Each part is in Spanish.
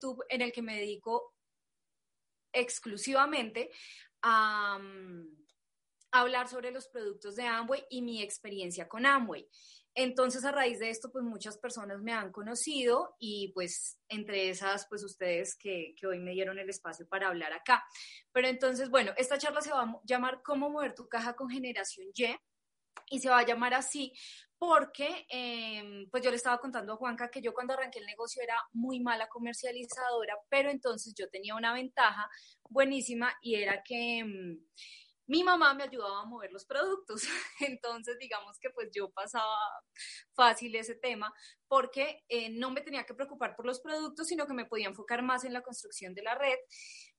YouTube en el que me dedico exclusivamente a, mm, hablar sobre los productos de Amway y mi experiencia con Amway. Entonces, a raíz de esto, pues muchas personas me han conocido y pues entre esas, pues ustedes que, que, hoy me dieron el espacio para hablar acá. Pero entonces, bueno, esta charla se va a llamar ¿Cómo mover tu caja con generación Y? Y se va a llamar así porque, em, pues yo le estaba contando a Juanca que yo cuando arranqué el negocio era muy mala comercializadora, pero entonces yo tenía una ventaja buenísima y era que... Em, mi mamá me ayudaba a mover los productos. Entonces, digamos que pues yo pasaba fácil ese tema porque eh, no me tenía que preocupar por los productos, sino que me podía enfocar más en la construcción de la red.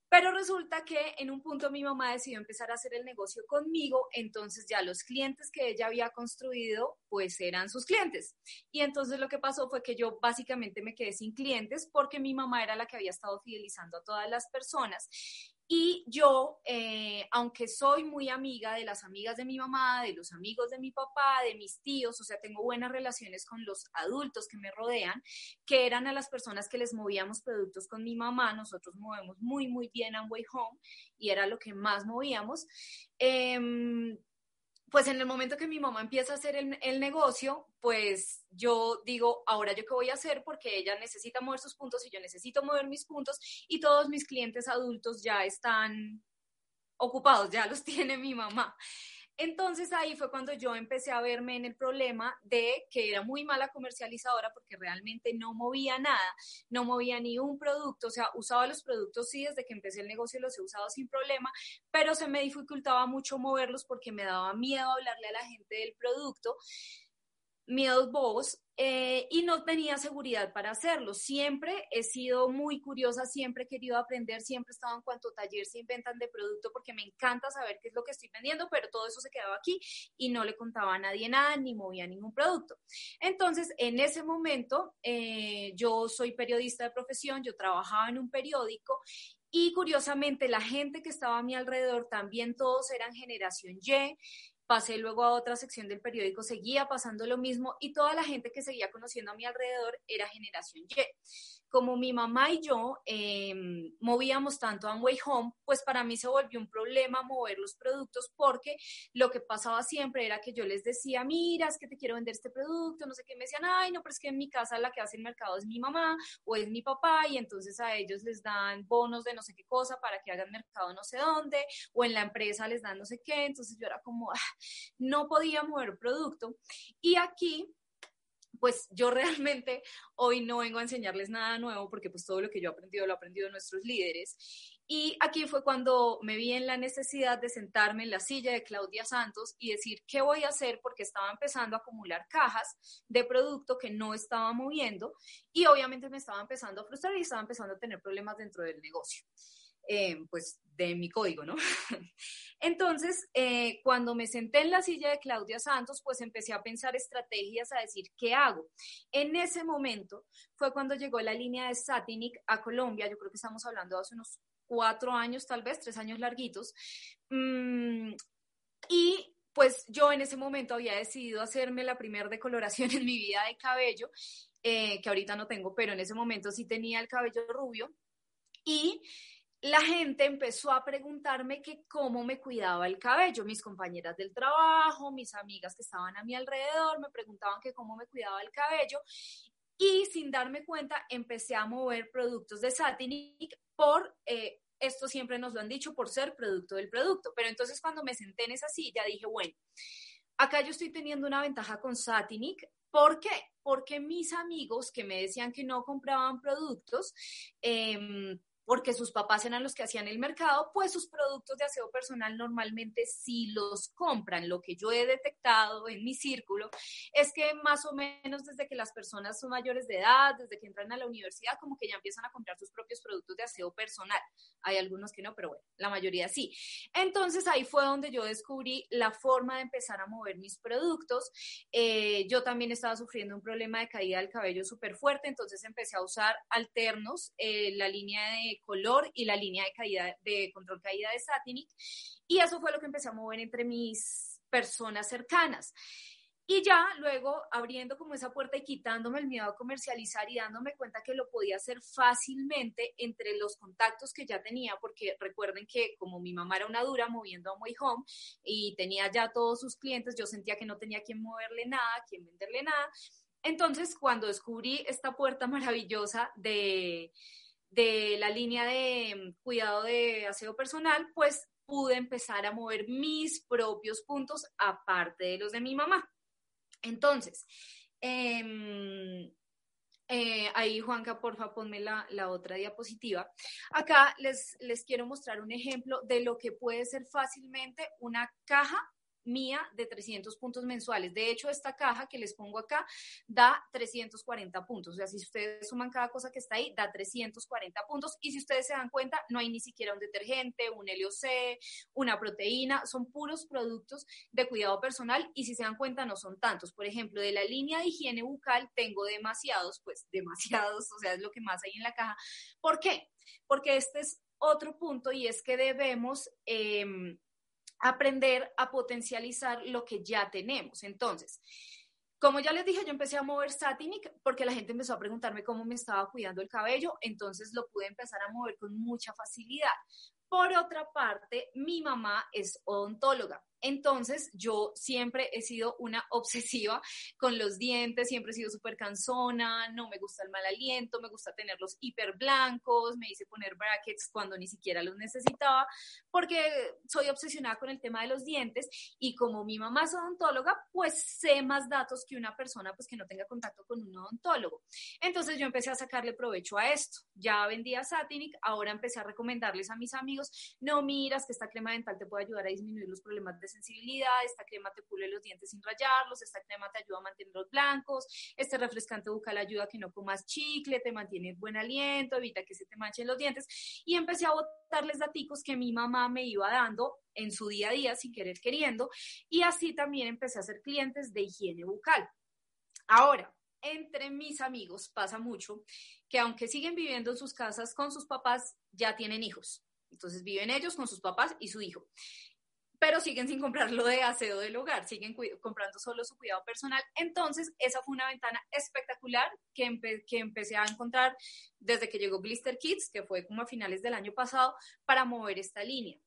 Pero resulta que en un punto mi mamá decidió empezar a hacer el negocio conmigo, entonces ya los clientes que ella había construido, pues eran sus clientes. Y entonces lo que pasó fue que yo básicamente me quedé sin clientes porque mi mamá era la que había estado fidelizando a todas las personas y yo, eh, aunque soy muy amiga de las amigas de mi mamá, de los amigos de mi papá, de mis tíos, o sea, tengo buenas relaciones con los adultos que me rodean, que eran a las personas que les movíamos productos con mi mamá, nosotros movemos muy, muy bien Way Home y era lo que más movíamos. Eh, pues en el momento que mi mamá empieza a hacer el, negocio, pues yo digo, ahora yo qué voy a hacer porque ella necesita mover sus puntos y yo necesito mover mis puntos y todos mis clientes adultos ya están ocupados, ya los tiene mi mamá. Entonces ahí fue cuando yo empecé a verme en el problema de que era muy mala comercializadora porque realmente no movía nada, no movía ni un producto, o sea, usaba los productos sí, desde que empecé el negocio los he usado sin problema, pero se me dificultaba mucho moverlos porque me daba miedo hablarle a la gente del producto. Miedos bobos eh, y no tenía seguridad para hacerlo. Siempre he sido muy curiosa, siempre he querido aprender, siempre he estado en cuanto taller se inventan de producto porque me encanta saber qué es lo que estoy vendiendo, pero todo eso se quedaba aquí y no le contaba a nadie nada ni movía ningún producto. Entonces, en ese momento, eh, yo soy periodista de profesión, yo trabajaba en un periódico y curiosamente la gente que estaba a mi alrededor también todos eran generación Y pasé luego a otra sección del periódico, seguía pasando lo mismo y toda la gente que seguía conociendo a mi alrededor era generación Y como mi mamá y yo em, movíamos tanto Amway Home, pues para mí se volvió un problema mover los productos porque lo que pasaba siempre era que yo les decía, mira, es que te quiero vender este producto, no sé qué, me decían, ay, no, pero es que en mi casa la que hace el mercado es mi mamá o es mi papá y entonces a ellos les dan bonos de no sé qué cosa para que hagan mercado no sé dónde o en la empresa les dan no sé qué, entonces yo era como, ah, no podía mover producto. Y aquí pues yo realmente hoy no vengo a enseñarles nada nuevo porque pues todo lo que yo he aprendido lo he aprendido de nuestros líderes. Y aquí fue cuando me vi en la necesidad de sentarme en la silla de Claudia Santos y decir qué voy a hacer porque estaba empezando a acumular cajas de producto que no estaba moviendo y obviamente me estaba empezando a frustrar y estaba empezando a tener problemas dentro del negocio. Eh, pues de mi código, ¿no? Entonces, eh, cuando me senté en la silla de Claudia Santos, pues empecé a pensar estrategias, a decir, ¿qué hago? En ese momento fue cuando llegó la línea de Satinic a Colombia, yo creo que estamos hablando de hace unos cuatro años, tal vez, tres años larguitos. Mm, y pues yo en ese momento había decidido hacerme la primera decoloración en mi vida de cabello, eh, que ahorita no tengo, pero en ese momento sí tenía el cabello rubio. Y la gente empezó a preguntarme que cómo me cuidaba el cabello. Mis compañeras del trabajo, mis amigas que estaban a mi alrededor, me preguntaban que cómo me cuidaba el cabello. Y sin darme cuenta, empecé a mover productos de Satinic por, eh, esto siempre nos lo han dicho, por ser producto del producto. Pero entonces cuando me senté en esa silla, dije, bueno, acá yo estoy teniendo una ventaja con Satinic. ¿Por qué? Porque mis amigos que me decían que no compraban productos, eh, porque sus papás eran los que hacían el mercado, pues sus productos de aseo personal normalmente sí los compran. Lo que yo he detectado en mi círculo es que más o menos desde que las personas son mayores de edad, desde que entran a la universidad, como que ya empiezan a comprar sus propios productos de aseo personal. Hay algunos que no, pero bueno, la mayoría sí. Entonces ahí fue donde yo descubrí la forma de empezar a mover mis productos. Eh, yo también estaba sufriendo un problema de caída del cabello súper fuerte, entonces empecé a usar alternos, eh, la línea de color y la línea de, caída, de control caída de Satinic. Y eso fue lo que empecé a mover entre mis personas cercanas. Y ya luego abriendo como esa puerta y quitándome el miedo a comercializar y dándome cuenta que lo podía hacer fácilmente entre los contactos que ya tenía, porque recuerden que como mi mamá era una dura moviendo a Muy Home y tenía ya todos sus clientes, yo sentía que no tenía quien moverle nada, quien venderle nada. Entonces, cuando descubrí esta puerta maravillosa de, de la línea de cuidado de aseo personal, pues pude empezar a mover mis propios puntos aparte de los de mi mamá. Entonces, em, eh, ahí, Juanca, porfa, ponme la, la, otra diapositiva. Acá les, les quiero mostrar un ejemplo de lo que puede ser fácilmente una caja mía de 300 puntos mensuales. De hecho, esta caja que les pongo acá da 340 puntos. O sea, si ustedes suman cada cosa que está ahí, da 340 puntos. Y si ustedes se dan cuenta, no hay ni siquiera un detergente, un LOC, una proteína. Son puros productos de cuidado personal. Y si se dan cuenta, no son tantos. Por ejemplo, de la línea de higiene bucal tengo demasiados, pues demasiados. O sea, es lo que más hay en la caja. ¿Por qué? Porque este es otro punto y es que debemos... Eh, aprender a potencializar lo que ya tenemos. Entonces, como ya les dije, yo empecé a mover Satinic porque la gente empezó a preguntarme cómo me estaba cuidando el cabello, entonces lo pude empezar a mover con mucha facilidad. Por otra parte, mi mamá es odontóloga. Entonces, yo siempre he sido una obsesiva con los dientes, siempre he sido súper cansona, no me gusta el mal aliento, me gusta tenerlos hiper blancos, me hice poner brackets cuando ni siquiera los necesitaba, porque soy obsesionada con el tema de los dientes y como mi mamá es odontóloga, pues sé más datos que una persona pues que no tenga contacto con un odontólogo. Entonces, yo empecé a sacarle provecho a esto. Ya vendía Satinic, ahora empecé a recomendarles a mis amigos, no miras que esta crema dental te puede ayudar a disminuir los problemas de sensibilidad, esta crema te pule los dientes sin rayarlos, esta crema te ayuda a mantenerlos blancos, este refrescante bucal ayuda a que no comas chicle, te mantiene buen aliento, evita que se te manchen los dientes. Y empecé a botarles daticos que mi mamá me iba dando en su día a día sin querer queriendo. Y así también empecé a ser clientes de higiene bucal. Ahora, entre mis amigos pasa mucho que aunque siguen viviendo en sus casas con sus papás, ya tienen hijos. Entonces viven ellos con sus papás y su hijo pero siguen sin comprar lo de aseo del hogar, siguen comprando solo su cuidado personal. Entonces, esa fue una ventana espectacular que, empecé a encontrar desde que llegó Glister Kids, que fue como a finales del año pasado, para mover esta línea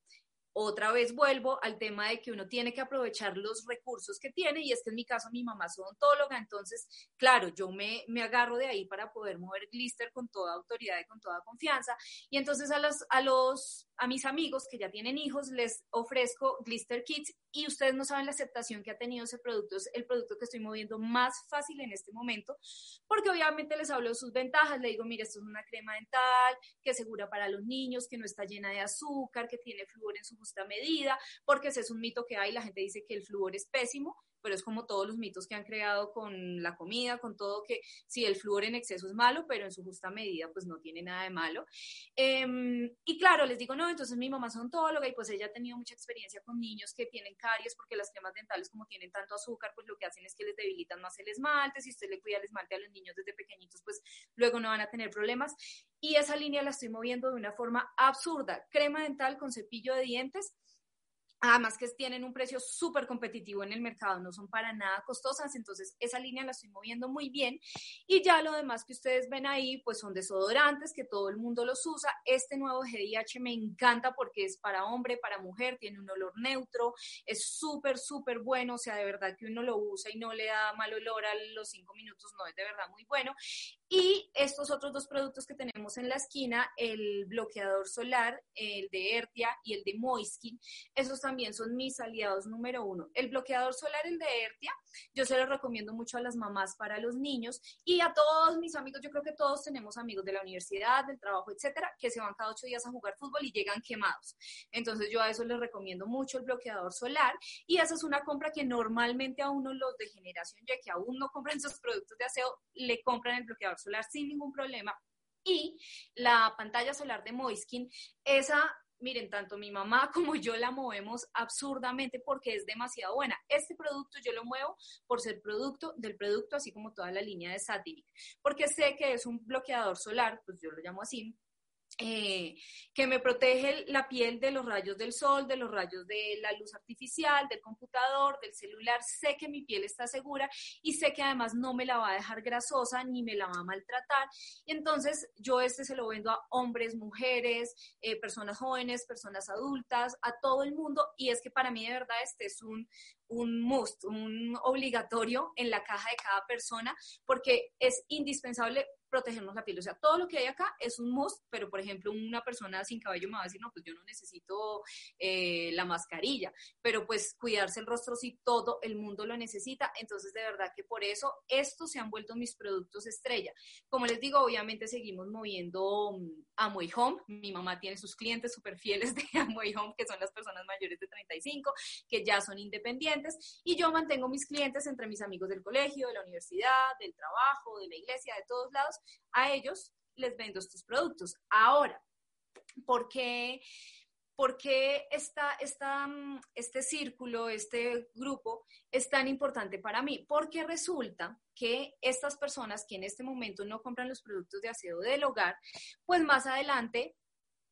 otra vez vuelvo al tema de que uno tiene que aprovechar los recursos que tiene y es que en mi caso mi mamá es odontóloga, entonces, claro, yo me, me agarro de ahí para poder mover Glister con toda autoridad y con toda confianza y entonces a los, a los, a mis amigos que ya tienen hijos les ofrezco Glister Kits y ustedes no saben la aceptación que ha tenido ese producto, es el producto que estoy moviendo más fácil en este momento, porque obviamente les hablo de sus ventajas, le digo, mira, esto es una crema dental que es segura para los niños, que no está llena de azúcar, que tiene flúor en su justa medida, porque ese es un mito que hay, la gente dice que el flúor es pésimo, pero es como todos los mitos que han creado con la comida, con todo, que si el flúor en exceso es malo, pero en su justa medida pues no tiene nada de malo. Em, y claro, les digo, no, entonces mi mamá es ontóloga y pues ella ha tenido mucha experiencia con niños que tienen caries porque las cremas dentales como tienen tanto azúcar, pues lo que hacen es que les debilitan más el esmalte, si usted le cuida el esmalte a los niños desde pequeñitos, pues luego no van a tener problemas. Y esa línea la estoy moviendo de una forma absurda. Crema dental con cepillo de dientes Además que tienen un precio súper competitivo en el mercado, no son para nada costosas, entonces esa línea la estoy moviendo muy bien. Y ya lo demás que ustedes ven ahí, pues son desodorantes, que todo el mundo los usa. Este nuevo GDH me encanta porque es para hombre, para mujer, tiene un olor neutro, es súper, súper bueno, o sea, de verdad que uno lo usa y no le da mal olor a los cinco minutos, no, es de verdad muy bueno. Y estos otros dos productos que tenemos en la esquina, el bloqueador solar, el de Ertia y el de Moiskin, esos también son mis aliados número uno. El bloqueador solar, el de Ertia, yo se lo recomiendo mucho a las mamás para los niños y a todos mis amigos, yo creo que todos tenemos amigos de la universidad, del trabajo, etcétera, que se van cada ocho días a jugar fútbol y llegan quemados. Entonces yo a eso les recomiendo mucho el bloqueador solar y esa es una compra que normalmente a uno los de generación ya que aún no compran sus productos de aseo, le compran el bloqueador solar sin ningún problema y la pantalla solar de Moiskin, esa miren, tanto mi mamá como yo la movemos absurdamente porque es demasiado buena. Este producto yo lo muevo por ser producto del producto, así como toda la línea de Satiric, porque sé que es un bloqueador solar, pues yo lo llamo así, eh, que me protege la piel de los rayos del sol, de los rayos de la luz artificial, del computador, del celular. Sé que mi piel está segura y sé que además no me la va a dejar grasosa ni me la va a maltratar. Entonces yo este se lo vendo a hombres, mujeres, eh, personas jóvenes, personas adultas, a todo el mundo. Y es que para mí de verdad este es un, un must, un obligatorio en la caja de cada persona, porque es indispensable protegernos la piel. O sea, todo lo que hay acá es un must, pero por ejemplo, una persona sin cabello me va a decir, no, pues yo no necesito eh, la mascarilla, pero pues cuidarse el rostro si todo el mundo lo necesita. Entonces, de verdad que por eso estos se han vuelto mis productos estrella. Como les digo, obviamente seguimos moviendo mm, Amway Home. Mi mamá tiene sus clientes súper fieles de Amway Home, que son las personas mayores de 35, que ya son independientes, y yo mantengo mis clientes entre mis amigos del colegio, de la universidad, del trabajo, de la iglesia, de todos lados, a ellos les vendo estos productos. Ahora, ¿por qué, por qué este círculo, este grupo es tan importante para mí? Porque resulta que estas personas que en este momento no compran los productos de aseo del hogar, pues más adelante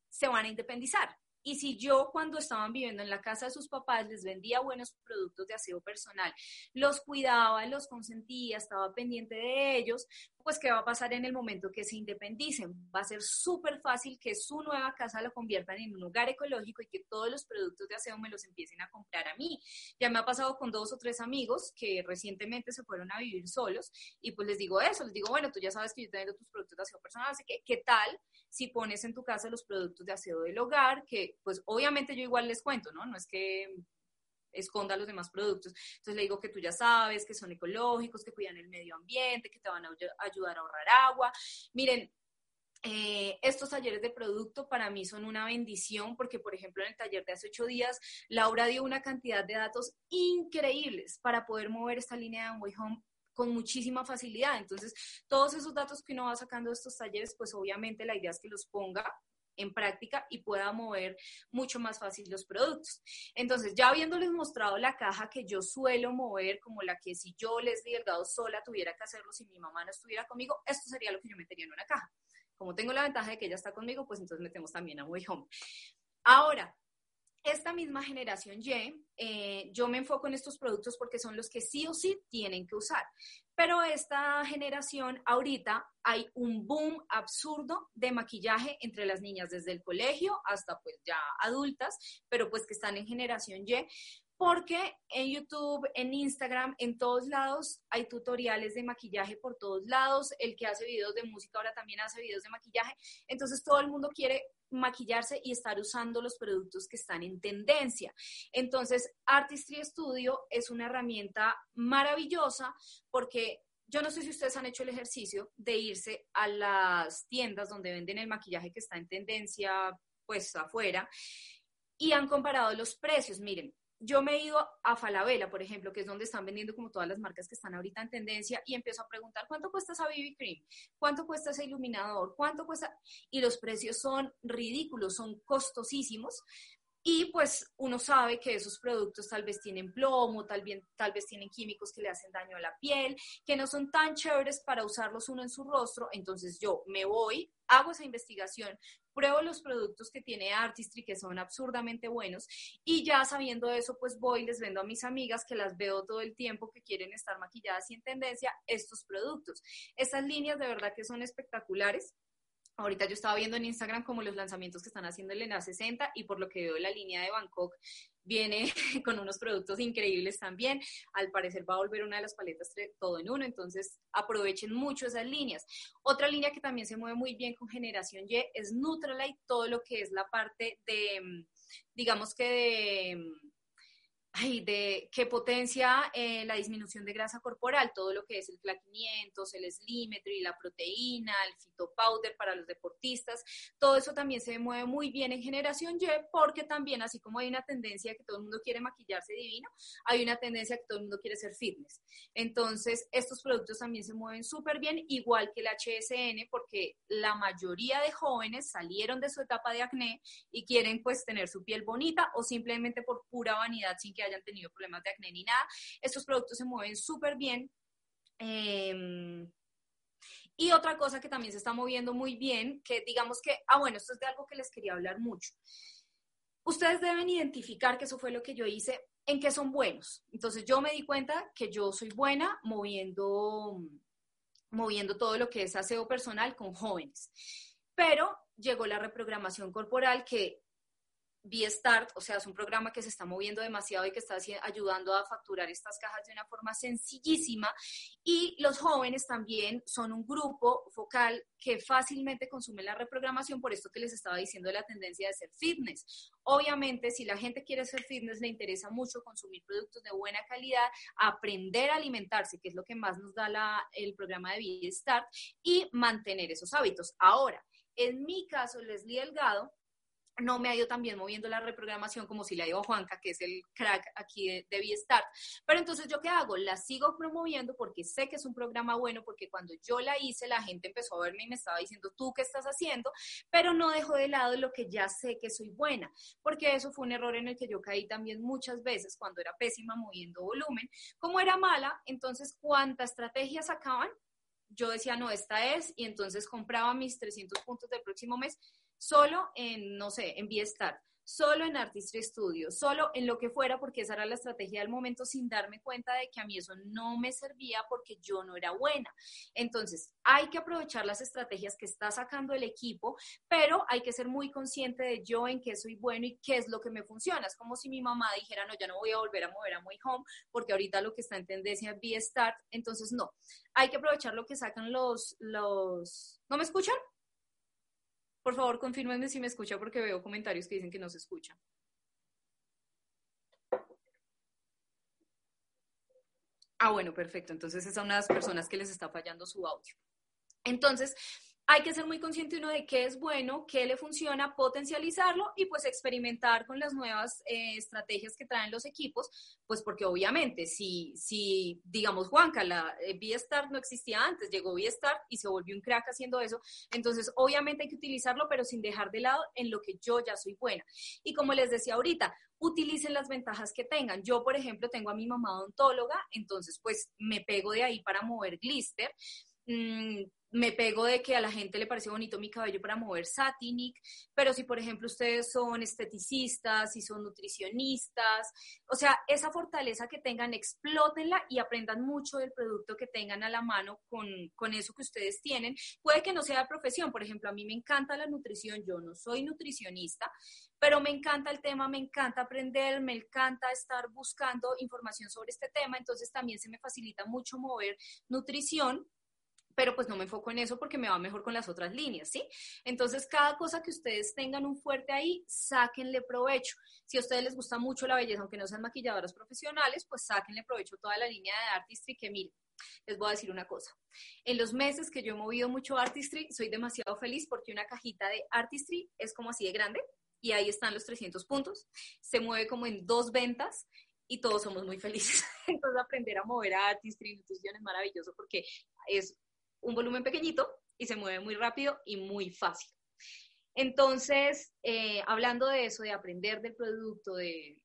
se van a independizar. Y si yo cuando estaban viviendo en la casa de sus papás les vendía buenos productos de aseo personal, los cuidaba, los consentía, estaba pendiente de ellos, pues ¿qué va a pasar en el momento que se independicen? Va a ser súper fácil que su nueva casa lo conviertan en un lugar ecológico y que todos los productos de aseo me los empiecen a comprar a mí. Ya me ha pasado con dos o tres amigos que recientemente se fueron a vivir solos y pues les digo eso, les digo, bueno, tú ya sabes que yo tengo tus productos de aseo personal, así que ¿qué tal si pones en tu casa los productos de aseo del hogar? Que pues obviamente yo igual les cuento, ¿no? No es que esconda los demás productos. Entonces le digo que tú ya sabes que son ecológicos, que cuidan el medio ambiente, que te van a ayudar a ahorrar agua. Miren, eh, estos talleres de producto para mí son una bendición porque, por ejemplo, en el taller de hace ocho días, Laura dio una cantidad de datos increíbles para poder mover esta línea de Amway Home con muchísima facilidad. Entonces, todos esos datos que uno va sacando de estos talleres, pues obviamente la idea es que los ponga en práctica y pueda mover mucho más fácil los productos. Entonces, ya habiéndoles mostrado la caja que yo suelo mover, como la que si yo, les di Delgado, sola tuviera que hacerlo si mi mamá no estuviera conmigo, esto sería lo que yo metería en una caja. Como tengo la ventaja de que ella está conmigo, pues entonces metemos también a Way Home. Ahora, esta misma generación Y, eh, yo me enfoco en estos productos porque son los que sí o sí tienen que usar. Pero esta generación, ahorita hay un boom absurdo de maquillaje entre las niñas desde el colegio hasta pues ya adultas, pero pues que están en generación Y, porque en YouTube, en Instagram, en todos lados hay tutoriales de maquillaje por todos lados. El que hace videos de música ahora también hace videos de maquillaje. Entonces todo el mundo quiere maquillarse y estar usando los productos que están en tendencia. Entonces, Artistry Studio es una herramienta maravillosa porque yo no sé si ustedes han hecho el ejercicio de irse a las tiendas donde venden el maquillaje que está en tendencia, pues afuera, y han comparado los precios. Miren, yo me he ido a Falabella, por ejemplo, que es donde están vendiendo como todas las marcas que están ahorita en tendencia, y empiezo a preguntar, ¿cuánto cuesta esa BB Cream? ¿Cuánto cuesta ese iluminador? ¿Cuánto cuesta? Y los precios son ridículos, son costosísimos. Y pues uno sabe que esos productos tal vez tienen plomo, tal, bien, tal vez tienen químicos que le hacen daño a la piel, que no son tan chéveres para usarlos uno en su rostro. Entonces yo me voy, hago esa investigación, pruebo los productos que tiene Artistry, que son absurdamente buenos, y ya sabiendo eso, pues voy, les vendo a mis amigas que las veo todo el tiempo, que quieren estar maquilladas y en tendencia, estos productos. Estas líneas de verdad que son espectaculares. Ahorita yo estaba viendo en Instagram como los lanzamientos que están haciendo el ENA 60 y por lo que veo la línea de Bangkok viene con unos productos increíbles también. Al parecer va a volver una de las paletas todo en uno, entonces aprovechen mucho esas líneas. Otra línea que también se mueve muy bien con Generación Y es Nutralite, todo lo que es la parte de, mm, digamos que de mm, ay, de que potencia eh, la disminución de grasa corporal, todo lo que es el flaquimiento, el slimetry, la proteína, el fitopowder para los deportistas, todo eso también se mueve muy bien en generación Y porque también así como hay una tendencia que todo el mundo quiere maquillarse divino, hay una tendencia que todo el mundo quiere ser fitness. Entonces, estos productos también se mueven súper bien, igual que el HSN, porque la mayoría de jóvenes salieron de su etapa de acné y quieren pues tener su piel bonita o simplemente por pura vanidad sin que hayan tenido problemas de acné ni nada. Estos productos se mueven súper bien. Em, Y otra cosa que también se está moviendo muy bien, que digamos que, ah, bueno, esto es de algo que les quería hablar mucho. Ustedes deben identificar que eso fue lo que yo hice, en qué son buenos. Entonces yo me di cuenta que yo soy buena moviendo, moviendo todo lo que es aseo personal con jóvenes. Pero llegó la reprogramación corporal que B-Start, o sea, es un programa que se está moviendo demasiado y que está ayudando a facturar estas cajas de una forma sencillísima. Y los jóvenes también son un grupo focal que fácilmente consume la reprogramación, por esto que les estaba diciendo la tendencia de ser fitness. Obviamente, si la gente quiere ser fitness, le interesa mucho consumir productos de buena calidad, aprender a alimentarse, que es lo que más nos da el programa de B-Start, y mantener esos hábitos. Ahora, en mi caso, Leslie Delgado, no me ha ido tan bien moviendo la reprogramación como si la ido a Juanca, que es el crack aquí de, de Start. Pero entonces, ¿yo qué hago? La sigo promoviendo porque sé que es un programa bueno, porque cuando yo la hice, la gente empezó a verme y me estaba diciendo, ¿tú qué estás haciendo? Pero no dejo de lado lo que ya sé que soy buena, porque eso fue un error en el que yo caí también muchas veces cuando era pésima moviendo volumen. Como era mala, entonces, ¿cuántas estrategias sacaban? Yo decía, no, esta es, y entonces compraba mis 300 puntos del próximo mes solo en, no sé, en Biestar, solo en Artistry Studio, solo en lo que fuera, porque esa era la estrategia del momento sin darme cuenta de que a mí eso no me servía porque yo no era buena. Entonces, hay que aprovechar las estrategias que está sacando el equipo, pero hay que ser muy consciente de yo en qué soy bueno y qué es lo que me funciona. Es como si mi mamá dijera, no, ya no voy a volver a mover a My Home porque ahorita lo que está en tendencia es Start. Entonces, no, hay que aprovechar lo que sacan los, los, ¿no me escuchan? Por favor, confírmenme si me escucha porque veo comentarios que dicen que no se escucha. Ah, bueno, perfecto. Entonces es a unas personas que les está fallando su audio. Entonces, hay que ser muy consciente uno de qué es bueno, qué le funciona, potencializarlo y pues experimentar con las nuevas eh, estrategias que traen los equipos, pues porque obviamente si, si digamos, Juanca, la eh, no existía antes, llegó V-Start y se volvió un crack haciendo eso, entonces obviamente hay que utilizarlo, pero sin dejar de lado en lo que yo ya soy buena. Y como les decía ahorita, utilicen las ventajas que tengan. Yo, por ejemplo, tengo a mi mamá odontóloga, entonces pues me pego de ahí para mover glister. Mm, me pego de que a la gente le parece bonito mi cabello para mover Satinic, pero si por ejemplo ustedes son esteticistas, si son nutricionistas, o sea, esa fortaleza que tengan, explótenla y aprendan mucho del producto que tengan a la mano con, con eso que ustedes tienen. Puede que no sea de profesión, por ejemplo, a mí me encanta la nutrición, yo no soy nutricionista, pero me encanta el tema, me encanta aprender, me encanta estar buscando información sobre este tema, entonces también se me facilita mucho mover nutrición pero pues no me enfoco en eso porque me va mejor con las otras líneas, ¿sí? Entonces, cada cosa que ustedes tengan un fuerte ahí, sáquenle provecho. Si a ustedes les gusta mucho la belleza, aunque no sean maquilladoras profesionales, pues sáquenle provecho toda la línea de Artistry que miren. Les voy a decir una cosa. En los meses que yo he movido mucho Artistry, soy demasiado feliz porque una cajita de Artistry es como así de grande y ahí están los 300 puntos. Se mueve como en dos ventas y todos somos muy felices. Entonces, aprender a mover a Artistry Nutrición es maravilloso porque es un volumen pequeñito y se mueve muy rápido y muy fácil. Entonces, eh, hablando de eso, de aprender del producto, de...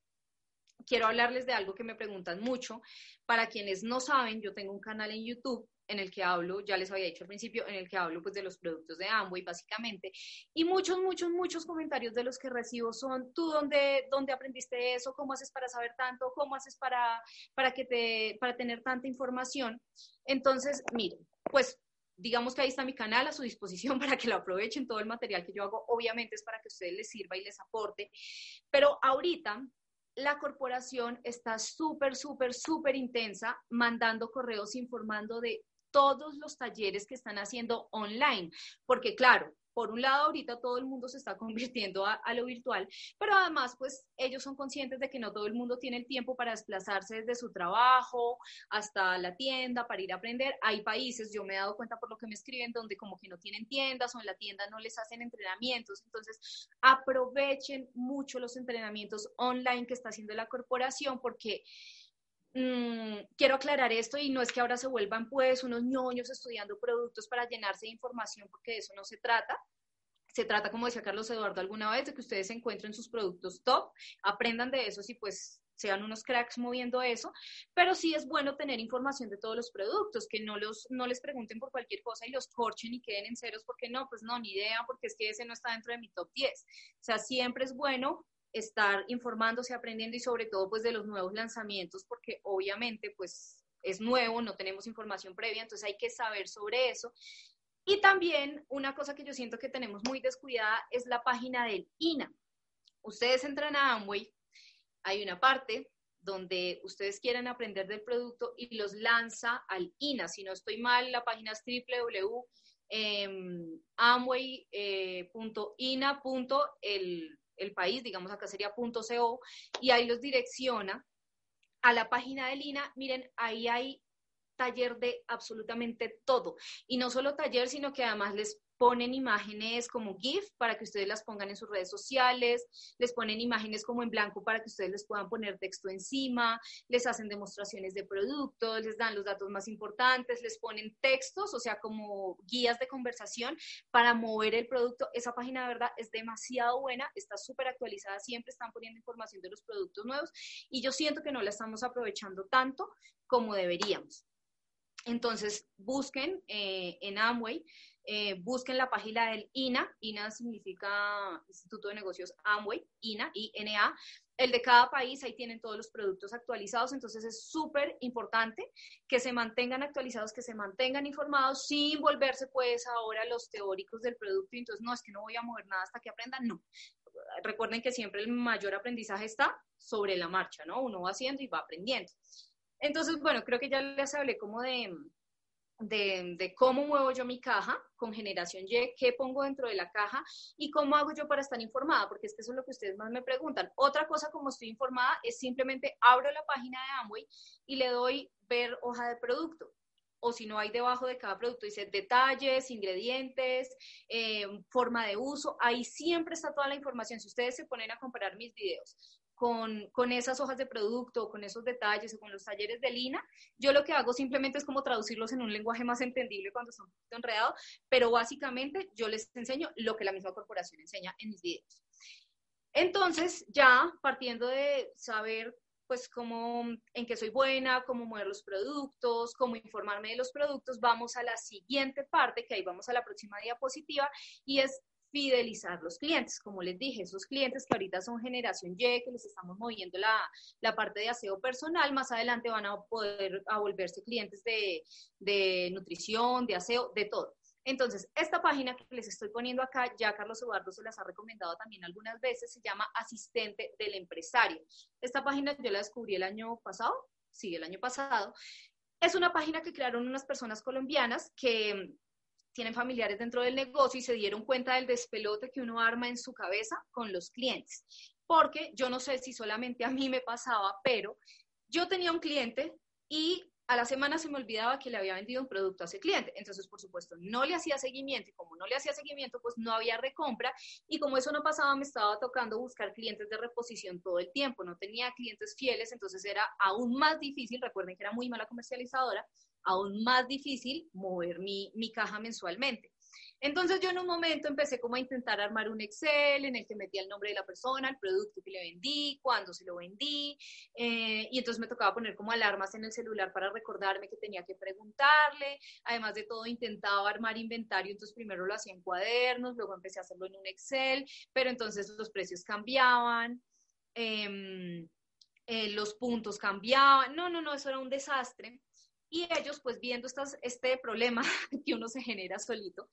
quiero hablarles de algo que me preguntan mucho. Para quienes no saben, yo tengo un canal en YouTube en el que hablo, ya les había dicho al principio, en el que hablo pues de los productos de Amway básicamente, y muchos, muchos, muchos comentarios de los que recibo son, ¿tú dónde, dónde aprendiste eso? ¿Cómo haces para saber tanto? ¿Cómo haces para, para, que te, para tener tanta información? Entonces, miren, pues digamos que ahí está mi canal a su disposición para que lo aprovechen. Todo el material que yo hago, obviamente, es para que a ustedes les sirva y les aporte. Pero ahorita la corporación está súper, súper, súper intensa mandando correos informando de todos los talleres que están haciendo online, porque claro, por un lado, ahorita todo el mundo se está convirtiendo a, lo virtual, pero además, pues ellos son conscientes de que no todo el mundo tiene el tiempo para desplazarse desde su trabajo hasta la tienda para ir a aprender. Hay países, yo me he dado cuenta por lo que me escriben, donde como que no tienen tiendas o en la tienda no les hacen entrenamientos. Entonces, aprovechen mucho los entrenamientos online que está haciendo la corporación porque Mm, quiero aclarar esto y no es que ahora se vuelvan pues unos ñoños estudiando productos para llenarse de información, porque de eso no se trata. Se trata, como decía Carlos Eduardo alguna vez, de que ustedes encuentren sus productos top, aprendan de esos y pues sean unos cracks moviendo eso, pero sí es bueno tener información de todos los productos, que no, los, no les pregunten por cualquier cosa y los corchen y queden en ceros porque no, pues no, ni idea, porque es que ese no está dentro de mi top 10. O sea, siempre es bueno estar informándose, aprendiendo y sobre todo pues de los nuevos lanzamientos, porque obviamente pues es nuevo, no tenemos información previa, entonces hay que saber sobre eso. Y también una cosa que yo siento que tenemos muy descuidada es la página del INA. Ustedes entran a Amway, hay una parte donde ustedes quieren aprender del producto y los lanza al INA. Si no estoy mal, la página es www.amway.ina.el el país, digamos acá sería .co, y ahí los direcciona a la página de Lina. Miren, ahí hay taller de absolutamente todo. Y no solo taller, sino que además les ponen imágenes como GIF para que ustedes las pongan en sus redes sociales, les ponen imágenes como en blanco para que ustedes les puedan poner texto encima, les hacen demostraciones de productos, les dan los datos más importantes, les ponen textos, o sea, como guías de conversación para mover el producto. Esa página de verdad es demasiado buena, está súper actualizada, siempre están poniendo información de los productos nuevos y yo siento que no la estamos aprovechando tanto como deberíamos. Entonces, busquen eh, en Amway eh, busquen la página del INA, INA significa Instituto de Negocios Amway, INA, INA, el de cada país, ahí tienen todos los productos actualizados, entonces es súper importante que se mantengan actualizados, que se mantengan informados sin volverse pues ahora los teóricos del producto, entonces no, es que no voy a mover nada hasta que aprendan, no. Recuerden que siempre el mayor aprendizaje está sobre la marcha, ¿no? Uno va haciendo y va aprendiendo. Entonces, bueno, creo que ya les hablé como de, de, cómo muevo yo mi caja con generación Y, qué pongo dentro de la caja y cómo hago yo para estar informada, porque es que eso es lo que ustedes más me preguntan. Otra cosa como estoy informada es simplemente abro la página de Amway y le doy ver hoja de producto. O si no hay debajo de cada producto, dice detalles, ingredientes, eh, forma de uso. Ahí siempre está toda la información. Si ustedes se ponen a comparar mis videos con, con, esas hojas de producto, con esos detalles o con los talleres de Lina, yo lo que hago simplemente es como traducirlos en un lenguaje más entendible cuando son un enredados, pero básicamente yo les enseño lo que la misma corporación enseña en mis videos. Entonces, ya partiendo de saber pues cómo, en qué soy buena, cómo mover los productos, cómo informarme de los productos, vamos a la siguiente parte, que ahí vamos a la próxima diapositiva, y es fidelizar los clientes. Como les dije, esos clientes que ahorita son generación Y, que les estamos moviendo la, la parte de aseo personal, más adelante van a poder a volverse clientes de, de nutrición, de aseo, de todo. Entonces, esta página que les estoy poniendo acá, ya Carlos Eduardo se las ha recomendado también algunas veces, se llama Asistente del Empresario. Esta página yo la descubrí el año pasado, sí, el año pasado. Es una página que crearon unas personas colombianas que tienen familiares dentro del negocio y se dieron cuenta del despelote que uno arma en su cabeza con los clientes. Porque yo no sé si solamente a mí me pasaba, pero yo tenía un cliente y a la semana se me olvidaba que le había vendido un producto a ese cliente. Entonces, por supuesto, no le hacía seguimiento y como no le hacía seguimiento, pues no había recompra y como eso no pasaba, me estaba tocando buscar clientes de reposición todo el tiempo. No tenía clientes fieles, entonces era aún más difícil. Recuerden que era muy mala comercializadora, aún más difícil mover mi, mi caja mensualmente. Entonces yo en un momento empecé como a intentar armar un Excel en el que metía el nombre de la persona, el producto que le vendí, cuándo se lo vendí, eh, y entonces me tocaba poner como alarmas en el celular para recordarme que tenía que preguntarle. Además de todo intentaba armar inventario, entonces primero lo hacía en cuadernos, luego empecé a hacerlo en un Excel, pero entonces los precios cambiaban. Em, eh, los puntos cambiaban, no, no, no, eso era un desastre. Y ellos, pues viendo este problema que uno se genera solito,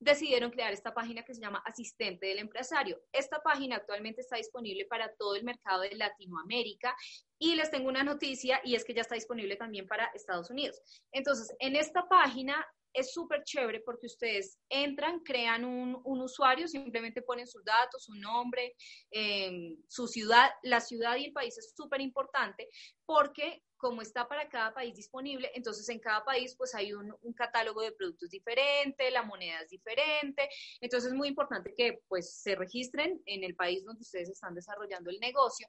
decidieron crear esta página que se llama Asistente del Empresario. Esta página actualmente está disponible para todo el mercado de Latinoamérica y les tengo una noticia y es que ya está disponible también para Estados Unidos. Entonces, en esta página es súper chévere porque ustedes entran, crean un, usuario, simplemente ponen sus datos, su nombre, em, su ciudad. La ciudad y el país es súper importante porque como está para cada país disponible, entonces en cada país pues hay un, catálogo de productos diferente, la moneda es diferente, entonces es muy importante que pues se registren en el país donde ustedes están desarrollando el negocio.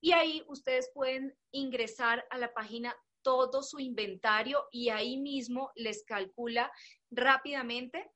Y ahí ustedes pueden ingresar a la página todo su inventario y ahí mismo les calcula rápidamente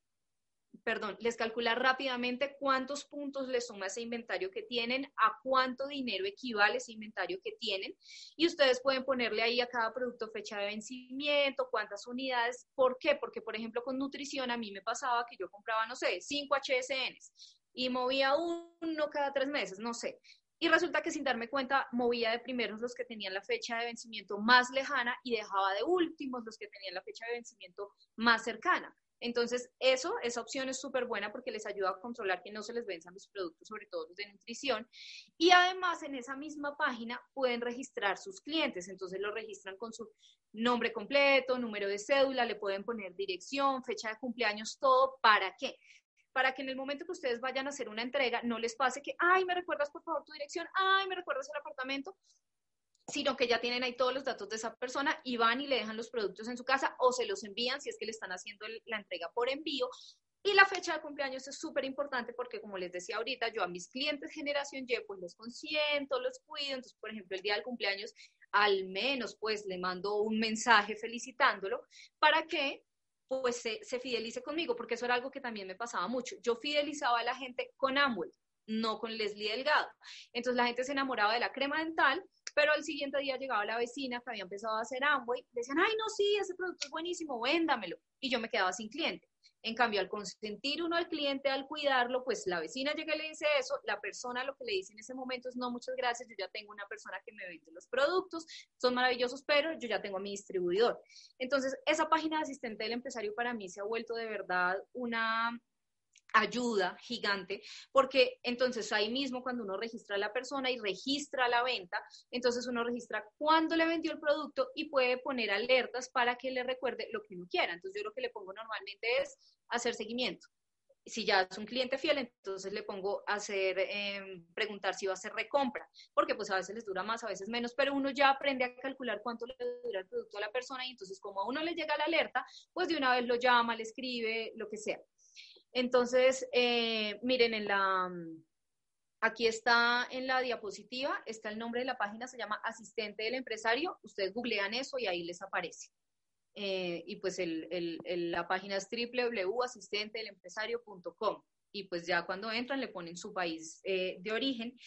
perdón, les calcula rápidamente cuántos puntos les suma ese inventario que tienen, a cuánto dinero equivale ese inventario que tienen. Y ustedes pueden ponerle ahí a cada producto fecha de vencimiento, cuántas unidades. ¿Por qué? Porque, por ejemplo, con nutrición a mí me pasaba que yo compraba, no sé, 5 HSNs y movía uno cada tres meses, no sé. Y resulta que sin darme cuenta, movía de primeros los que tenían la fecha de vencimiento más lejana y dejaba de últimos los que tenían la fecha de vencimiento más cercana. Entonces, eso, esa opción es súper buena porque les ayuda a controlar que no se les venzan los productos, sobre todo los de nutrición. Y además, en esa misma página pueden registrar sus clientes. Entonces, lo registran con su nombre completo, número de cédula, le pueden poner dirección, fecha de cumpleaños, todo. ¿Para qué? Para que en el momento que ustedes vayan a hacer una entrega, no les pase que, ay, me recuerdas por favor tu dirección, ay, me recuerdas el apartamento, sino que ya tienen ahí todos los datos de esa persona y van y le dejan los productos en su casa o se los envían si es que le están haciendo la entrega por envío. Y la fecha de cumpleaños es súper importante porque, como les decía ahorita, yo a mis clientes generación Y, pues los consiento, los cuido. Entonces, por ejemplo, el día del cumpleaños, al menos, pues le mando un mensaje felicitándolo para que pues se, se fidelice conmigo, porque eso era algo que también me pasaba mucho. Yo fidelizaba a la gente con Amway, no con Leslie Delgado. Entonces la gente se enamoraba de la crema dental pero al siguiente día llegaba la vecina que había empezado a hacer Amway, decían, ay, no, sí, ese producto es buenísimo, véndamelo. Y yo me quedaba sin cliente. En cambio, al consentir uno al cliente, al cuidarlo, pues la vecina llega y le dice eso, la persona lo que le dice en ese momento es, no, muchas gracias, yo ya tengo una persona que me vende los productos, son maravillosos, pero yo ya tengo a mi distribuidor. Entonces, esa página de asistente del empresario para mí se ha vuelto de verdad una, ayuda gigante, porque entonces ahí mismo cuando uno registra a la persona y registra la venta, entonces uno registra cuándo le vendió el producto y puede poner alertas para que le recuerde lo que uno quiera. Entonces yo lo que le pongo normalmente es hacer seguimiento. Si ya es un cliente fiel, entonces le pongo hacer, em, preguntar si va a hacer recompra, porque pues a veces les dura más, a veces menos, pero uno ya aprende a calcular cuánto le dura el producto a la persona y entonces como a uno le llega la alerta, pues de una vez lo llama, le escribe, lo que sea. Entonces, eh, miren, en la, aquí está en la diapositiva, está el nombre de la página, se llama Asistente del Empresario. Ustedes googlean eso y ahí les aparece. Eh, y pues la página es www.asistentedelempresario.com. Y pues ya cuando entran le ponen su país eh, de origen.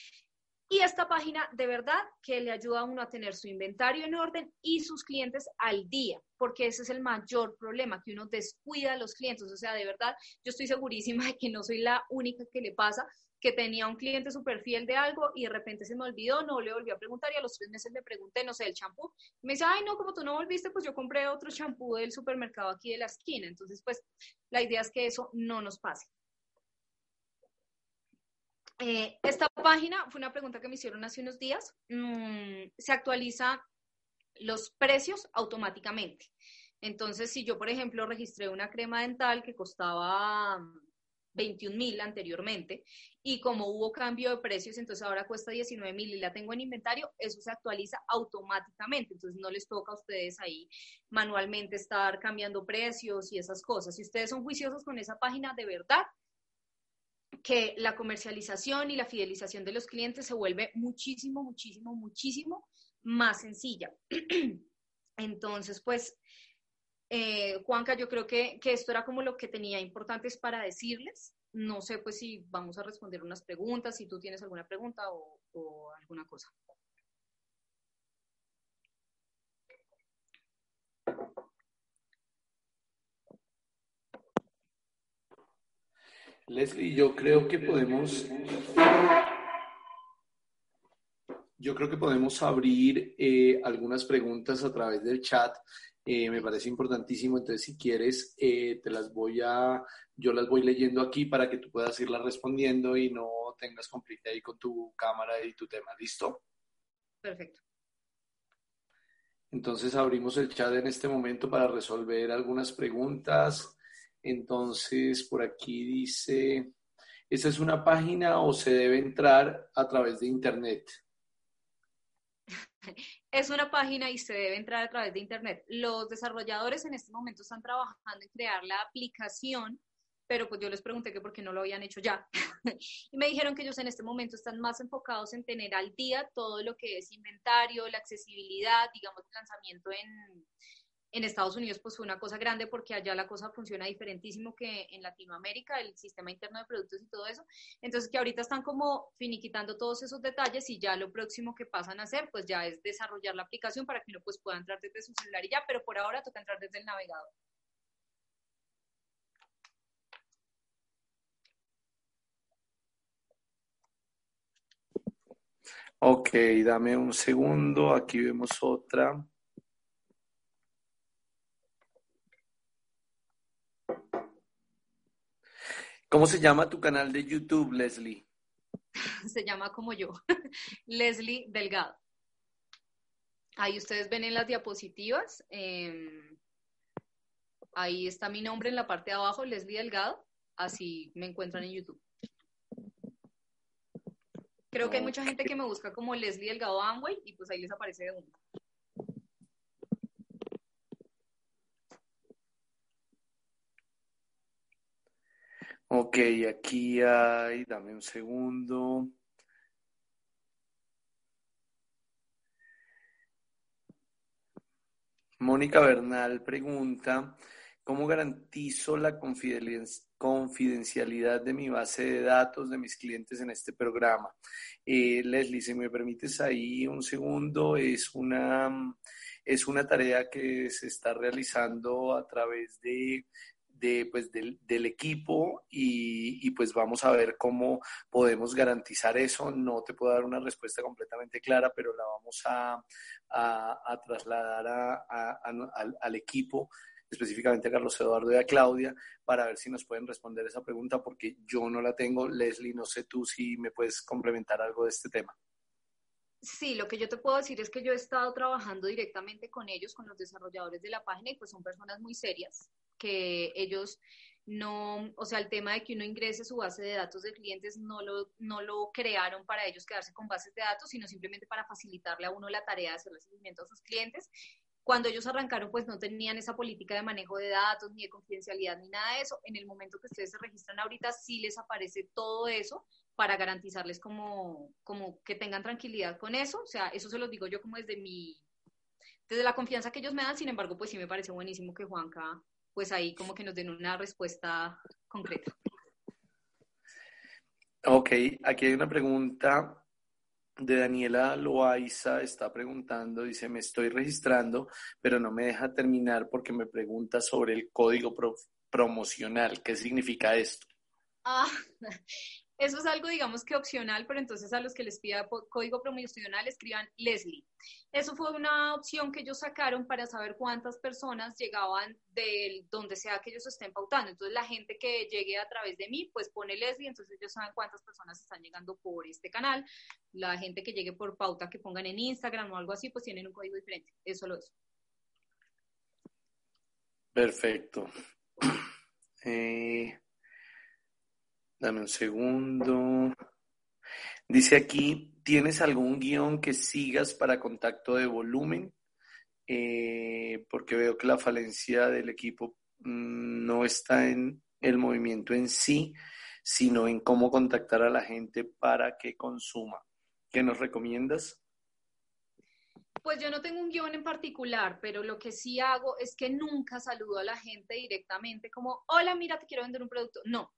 Y esta página de verdad que le ayuda a uno a tener su inventario en orden y sus clientes al día, porque ese es el mayor problema, que uno descuida a los clientes. O sea, de verdad, yo estoy segurísima de que no soy la única que le pasa, que tenía un cliente súper fiel de algo y de repente se me olvidó, no le volví a preguntar y a los tres meses le pregunté, no sé, el champú. Me dice, ay, no, como tú no volviste, pues yo compré otro champú del supermercado aquí de la esquina. Entonces, pues la idea es que eso no nos pase. Eh, esta página fue una pregunta que me hicieron hace unos días. Mm, se actualiza los precios automáticamente. Entonces, si yo, por ejemplo, registré una crema dental que costaba 21 mil anteriormente y como hubo cambio de precios, entonces ahora cuesta 19 mil y la tengo en inventario, eso se actualiza automáticamente. Entonces, no les toca a ustedes ahí manualmente estar cambiando precios y esas cosas. Si ustedes son juiciosos con esa página, de verdad, que la comercialización y la fidelización de los clientes se vuelve muchísimo, muchísimo, muchísimo más sencilla. Entonces, pues, eh, Juanca, yo creo que, esto era como lo que tenía importantes para decirles. No sé, pues, si vamos a responder unas preguntas, si tú tienes alguna pregunta o alguna cosa. Leslie, yo creo que podemos, yo creo que podemos abrir eh, algunas preguntas a través del chat. Eh, me parece importantísimo. Entonces, si quieres, eh, te las voy a, yo las voy leyendo aquí para que tú puedas irlas respondiendo y no tengas conflicto ahí con tu cámara y tu tema. ¿Listo? Perfecto. Entonces abrimos el chat en este momento para resolver algunas preguntas. Entonces, por aquí dice, ¿esa es una página o se debe entrar a través de Internet? Es una página y se debe entrar a través de Internet. Los desarrolladores en este momento están trabajando en crear la aplicación, pero pues yo les pregunté que por qué no lo habían hecho ya. y me dijeron que ellos en este momento están más enfocados en tener al día todo lo que es inventario, la accesibilidad, digamos, el lanzamiento en, En Estados Unidos pues fue una cosa grande porque allá la cosa funciona diferentísimo que en Latinoamérica, el sistema interno de productos y todo eso. Entonces que ahorita están como finiquitando todos esos detalles y ya lo próximo que pasan a hacer pues ya es desarrollar la aplicación para que uno pues pueda entrar desde su celular y ya, pero por ahora toca entrar desde el navegador. Ok, dame un segundo. Aquí vemos otra. ¿Cómo se llama tu canal de YouTube, Leslie? se llama como yo, Leslie Delgado. Ahí ustedes ven en las diapositivas. Em, ahí está mi nombre en la parte de abajo, Leslie Delgado. Así me encuentran en YouTube. Creo que hay mucha gente que me busca como Leslie Delgado Amway y pues ahí les aparece de uno. Ok, aquí hay, dame un segundo. Mónica Bernal pregunta, ¿Cómo garantizo la confidencialidad de mi base de datos de mis clientes en este programa? Eh, Leslie, si me permites ahí un segundo, es una, es una tarea que se está realizando a través de pues, del, equipo y, pues vamos a ver cómo podemos garantizar eso. No te puedo dar una respuesta completamente clara, pero la vamos a, trasladar al, equipo específicamente a Carlos Eduardo y a Claudia, para ver si nos pueden responder esa pregunta, porque yo no la tengo. Leslie, no sé tú si me puedes complementar algo de este tema. Sí, lo que yo te puedo decir es que yo he estado trabajando directamente con ellos, con los desarrolladores de la página, y pues son personas muy serias, que ellos no, o sea, el tema de que uno ingrese su base de datos de clientes no lo, no lo crearon para ellos quedarse con bases de datos, sino simplemente para facilitarle a uno la tarea de hacer el seguimiento a sus clientes cuando ellos arrancaron, pues no tenían esa política de manejo de datos, ni de confidencialidad, ni nada de eso. En el momento que ustedes se registran ahorita, sí les aparece todo eso para garantizarles como, como que tengan tranquilidad con eso. O sea, eso se los digo yo como desde mi, desde la confianza que ellos me dan. Sin embargo, pues sí me parece buenísimo que Juanca, pues ahí como que nos den una respuesta concreta. Ok, aquí hay una pregunta de Daniela Loaiza está preguntando, dice, me estoy registrando, pero no me deja terminar porque me pregunta sobre el código promocional. ¿Qué significa esto? Ah, eso es algo, digamos que opcional, pero entonces a los que les pida código promocional escriban Leslie. Eso fue una opción que ellos sacaron para saber cuántas personas llegaban de donde sea que ellos estén pautando. Entonces la gente que llegue a través de mí, pues pone Leslie, entonces ellos saben cuántas personas están llegando por este canal. La gente que llegue por pauta que pongan en Instagram o algo así, pues tienen un código diferente. Eso lo es. Perfecto. Eh, Dame un segundo. Dice aquí, ¿tienes algún guion que sigas para contacto de volumen? Eh, porque veo que la falencia del equipo mm, no está en el movimiento en sí, sino en cómo contactar a la gente para que consuma. ¿Qué nos recomiendas? Pues yo no tengo un guion en particular, pero lo que sí hago es que nunca saludo a la gente directamente como, hola, mira, te quiero vender un producto. No,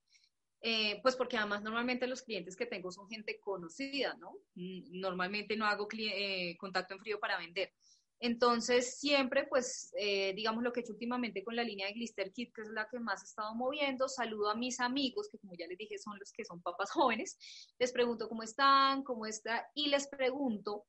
eh, pues porque además normalmente los clientes que tengo son gente conocida, ¿no? Mm, normalmente no hago eh, contacto en frío para vender. Entonces, siempre, pues, eh, digamos lo que he hecho últimamente con la línea de Glister Kit, que es la que más he estado moviendo, saludo a mis amigos, que como ya les dije, son los que son papás jóvenes, les pregunto cómo están, cómo está, y les pregunto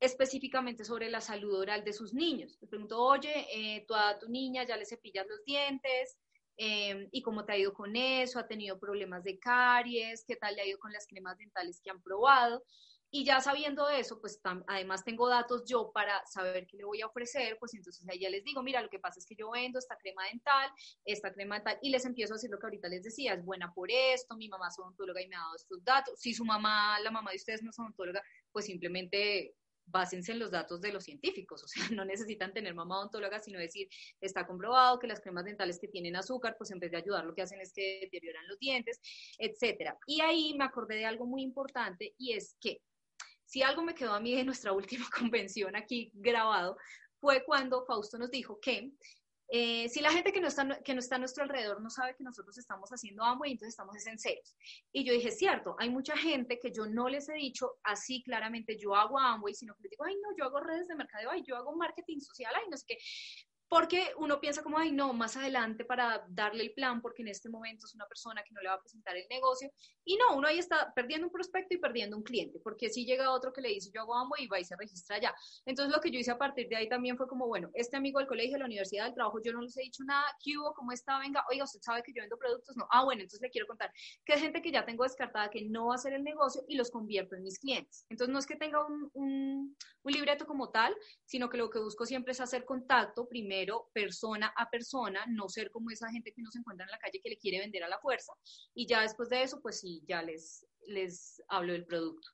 específicamente sobre la salud oral de sus niños. Les pregunto, oye, tú a tu niña ya le cepillas los dientes, Em, y cómo te ha ido con eso, ha tenido problemas de caries, qué tal le ha ido con las cremas dentales que han probado. Y ya sabiendo eso, pues además tengo datos yo para saber qué le voy a ofrecer, pues entonces ahí ya les digo, mira, lo que pasa es que yo vendo esta crema dental, esta crema dental, y les empiezo a decir lo que ahorita les decía, es buena por esto, mi mamá es odontóloga y me ha dado estos datos. Si su mamá, la mamá de ustedes no es odontóloga, pues simplemente básense en los datos de los científicos, o sea, no necesitan tener mamá odontóloga, sino decir, está comprobado que las cremas dentales que tienen azúcar, pues en vez de ayudar, lo que hacen es que deterioran los dientes, etcétera. Y ahí me acordé de algo muy importante y es que si algo me quedó a mí de nuestra última convención aquí grabado, fue cuando Fausto nos dijo que eh, si la gente que no, está, que no está a nuestro alrededor no sabe que nosotros estamos haciendo Amway, entonces estamos ceros. Y yo dije, cierto, hay mucha gente que yo no les he dicho así claramente, yo hago Amway, sino que les digo, ay, no, yo hago redes de mercadeo, ay, yo hago marketing social, ay, no sé qué porque uno piensa como, ay, no, más adelante para darle el plan, porque en este momento es una persona que no le va a presentar el negocio. Y no, uno ahí está perdiendo un prospecto y perdiendo un cliente, porque si llega otro que le dice, yo hago amo y va y se registra ya. Entonces lo que yo hice a partir de ahí también fue como, bueno, este amigo del colegio, de la universidad, del trabajo, yo no les he dicho nada, ¿qué hubo? ¿Cómo está? Venga, oiga, ¿usted sabe que yo vendo productos? No. Ah, bueno, entonces le quiero contar que hay gente que ya tengo descartada que no va a hacer el negocio y los convierto en mis clientes. Entonces no es que tenga un, un, un como tal, sino que lo que busco siempre es hacer contacto primero persona a persona, no ser como esa gente que uno se encuentra en la calle que le quiere vender a la fuerza. Y ya después de eso, pues sí, ya les, les hablo del producto.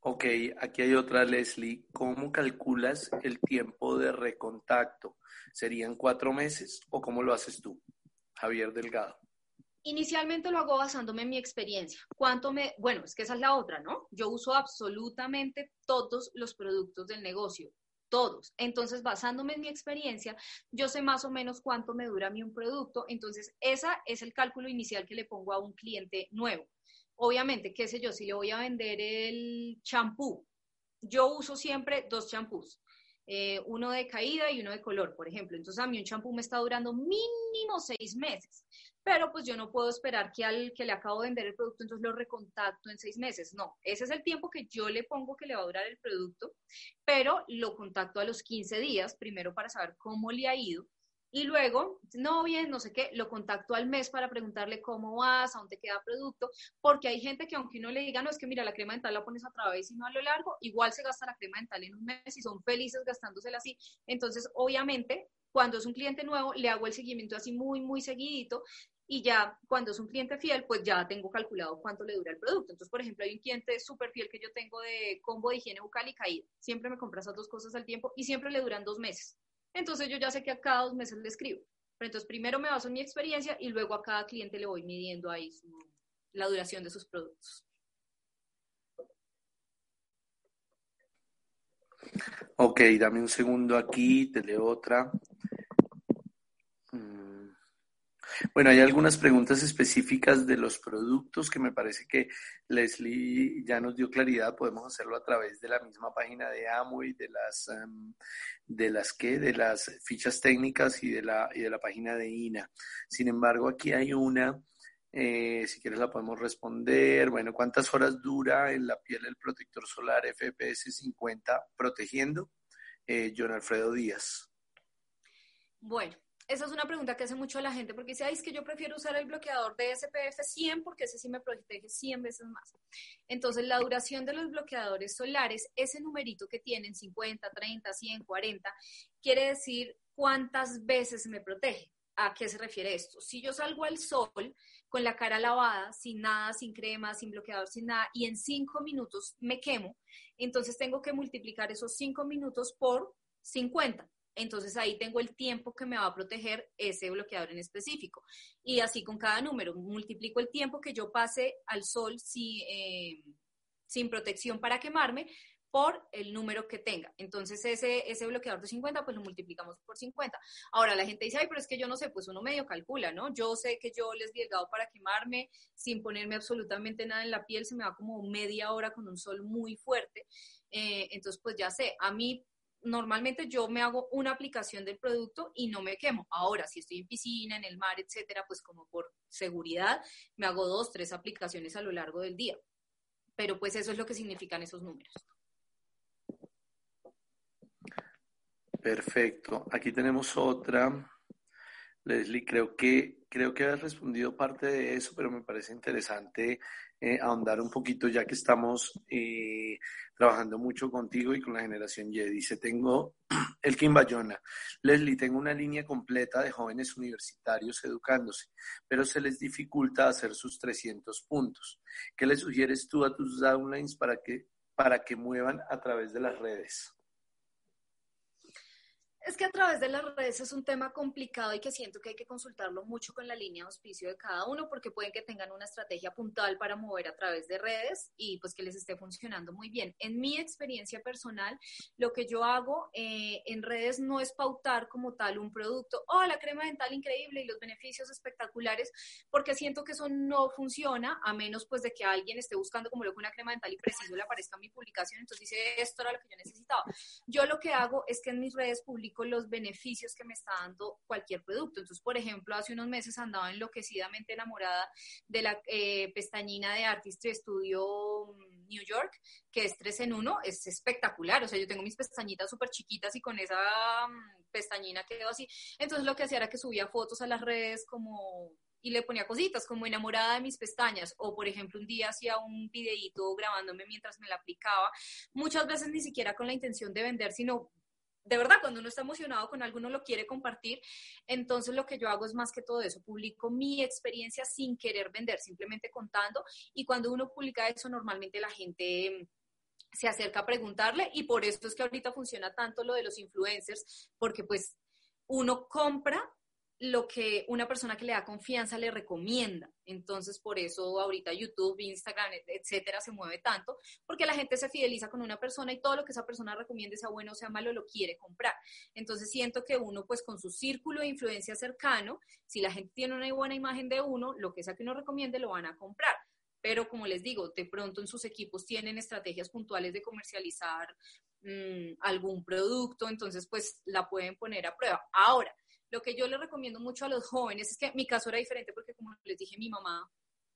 Ok, aquí hay otra, Leslie. ¿Cómo calculas el tiempo de recontacto? ¿Serían cuatro meses o cómo lo haces tú, Javier Delgado? Inicialmente lo hago basándome en mi experiencia. ¿Cuánto me, bueno, es que esa es la otra, ¿no? Yo uso absolutamente todos los productos del negocio todos. Entonces, basándome en mi experiencia, yo sé más o menos cuánto me dura a mí un producto. Entonces, esa es el cálculo inicial que le pongo a un cliente nuevo. Obviamente, qué sé yo, si le voy a vender el champú, yo uso siempre dos champús. Eh, uno de caída y uno de color, por ejemplo. Entonces a mí un champú me está durando mínimo seis meses pero pues yo no puedo esperar que al que le acabo de vender el producto, entonces lo recontacto en seis meses. No, ese es el tiempo que yo le pongo que le va a durar el producto, pero lo contacto a los 15 días, primero para saber cómo le ha ido. Y luego, no bien, no sé qué, lo contacto al mes para preguntarle cómo vas, a dónde queda producto, porque hay gente que aunque uno le diga, no, es que mira, la crema dental la pones a través y no a lo largo, igual se gasta la crema dental en un mes y son felices gastándosela así. Entonces, obviamente, cuando es un cliente nuevo, le hago el seguimiento así muy, muy seguidito y ya cuando es un cliente fiel, pues ya tengo calculado cuánto le dura el producto. Entonces, por ejemplo, hay un cliente súper fiel que yo tengo de combo de higiene bucal y caída. Siempre me compra esas dos cosas al tiempo y siempre le duran dos meses. Entonces, yo ya sé que a cada dos meses le escribo. Pero entonces, primero me baso en mi experiencia y luego a cada cliente le voy midiendo ahí la duración de sus productos. Ok, dame un segundo aquí, te leo otra. Bueno, hay algunas preguntas específicas de los productos que me parece que Leslie ya nos dio claridad. Podemos hacerlo a través de la misma página de Amway, de las, em, de las que, de las fichas técnicas y de la, y de la página de INA. Sin embargo, aquí hay una, eh, si quieres la podemos responder. Bueno, ¿cuántas horas dura en la piel el protector solar FPS 50 protegiendo? Eh, John Alfredo Díaz. Bueno, esa es una pregunta que hace mucho la gente porque dice, ay, es que yo prefiero usar el bloqueador de SPF 100 porque ese sí me protege 100 veces más. Entonces, la duración de los bloqueadores solares, ese numerito que tienen, 50, 30, 100, 40, quiere decir cuántas veces me protege. ¿A qué se refiere esto? Si yo salgo al sol con la cara lavada, sin nada, sin crema, sin bloqueador, sin nada, y en 5 minutos me quemo, entonces tengo que multiplicar esos 5 minutos por 50 entonces ahí tengo el tiempo que me va a proteger ese bloqueador en específico. Y así con cada número, multiplico el tiempo que yo pase al sol eh, sin protección para quemarme por el número que tenga. Entonces ese, ese bloqueador de 50, pues lo multiplicamos por 50. Ahora la gente dice, ay, pero es que yo no sé, pues uno medio calcula, ¿no? Yo sé que yo les he dado para quemarme sin ponerme absolutamente nada en la piel, se me va como media hora con un sol muy fuerte. Eh, entonces, pues ya sé, a mí normalmente yo me hago una aplicación del producto y no me quemo. Ahora, si estoy en piscina, en el mar, etcétera, pues como por seguridad, me hago dos, tres aplicaciones a lo largo del día. Pero pues eso es lo que significan esos números. Perfecto. Aquí tenemos otra. Leslie, creo que, creo que has respondido parte de eso, pero me parece interesante eh, ahondar un poquito ya que estamos eh, trabajando mucho contigo y con la generación Y. Dice, tengo el Kim Bayona. Leslie, tengo una línea completa de jóvenes universitarios educándose, pero se les dificulta hacer sus 300 puntos. ¿Qué le sugieres tú a tus downlines para que, para que muevan a través de las redes? Es que a través de las redes es un tema complicado y que siento que hay que consultarlo mucho con la línea de auspicio de cada uno porque pueden que tengan una estrategia puntual para mover a través de redes y pues que les esté funcionando muy bien. En mi experiencia personal, lo que yo hago eh, en redes no es pautar como tal un producto, oh, la crema dental increíble y los beneficios espectaculares, porque siento que eso no funciona a menos pues de que alguien esté buscando como lo que una crema dental y preciso le aparezca en mi publicación, entonces dice, esto era lo que yo necesitaba. Yo lo que hago es que en mis redes publico los beneficios que me está dando cualquier producto. Entonces, por ejemplo, hace unos meses andaba enloquecidamente enamorada de la eh, pestañina de Artistry Studio mm, New York, que es 3 en 1, es espectacular. O sea, yo tengo mis pestañitas súper chiquitas y con esa mm, pestañina quedo así. Entonces, lo que hacía era que subía fotos a las redes como y le ponía cositas como enamorada de mis pestañas o por ejemplo un día hacía un videíto grabándome mientras me la aplicaba, muchas veces ni siquiera con la intención de vender, sino de verdad, cuando uno está emocionado con algo, uno lo quiere compartir. Entonces, lo que yo hago es más que todo eso, publico mi experiencia sin querer vender, simplemente contando. Y cuando uno publica eso, normalmente la gente mm, se acerca a preguntarle y por eso es que ahorita funciona tanto lo de los influencers, porque pues uno compra lo que una persona que le da confianza le recomienda. Entonces, por eso ahorita YouTube, Instagram, etcétera, se mueve tanto, porque la gente se fideliza con una persona y todo lo que esa persona recomiende, sea bueno o sea malo, lo quiere comprar. Entonces, siento que uno, pues con su círculo de influencia cercano, si la gente tiene una buena imagen de uno, lo que sea que uno recomiende, lo van a comprar. Pero como les digo, de pronto en sus equipos tienen estrategias puntuales de comercializar mm, algún producto, entonces pues la pueden poner a prueba. Ahora, lo que yo le recomiendo mucho a los jóvenes es que mi caso era diferente porque, como les dije, mi mamá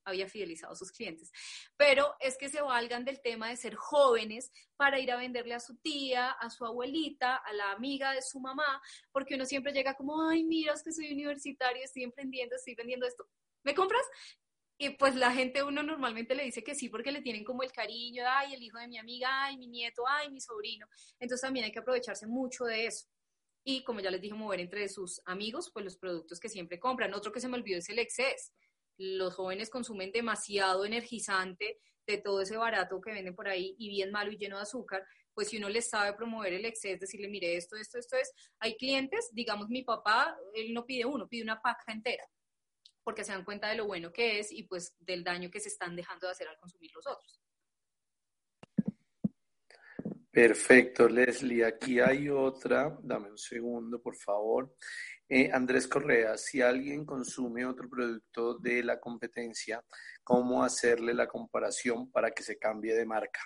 había fidelizado a sus clientes, pero es que se valgan del tema de ser jóvenes para ir a venderle a su tía, a su abuelita, a la amiga de su mamá, porque uno siempre llega como, ay, mira, es que soy universitario, estoy emprendiendo, estoy vendiendo esto. ¿Me compras? Y pues la gente uno normalmente le dice que sí porque le tienen como el cariño, ay, el hijo de mi amiga, ay, mi nieto, ay, mi sobrino. Entonces también hay que aprovecharse mucho de eso y como ya les dije, mover entre sus amigos, pues los productos que siempre compran. Otro que se me olvidó es el exceso. Los jóvenes consumen demasiado energizante de todo ese barato que venden por ahí y bien malo y lleno de azúcar, pues si uno les sabe promover el exceso, decirle, mire, esto, esto, esto es, hay clientes, digamos mi papá, él no pide uno, pide una paca entera, porque se dan cuenta de lo bueno que es y pues del daño que se están dejando de hacer al consumir los otros. Perfecto, Leslie. Aquí hay otra. Dame un segundo, por favor. Eh, Andrés Correa, si alguien consume otro producto de la competencia, ¿cómo hacerle la comparación para que se cambie de marca?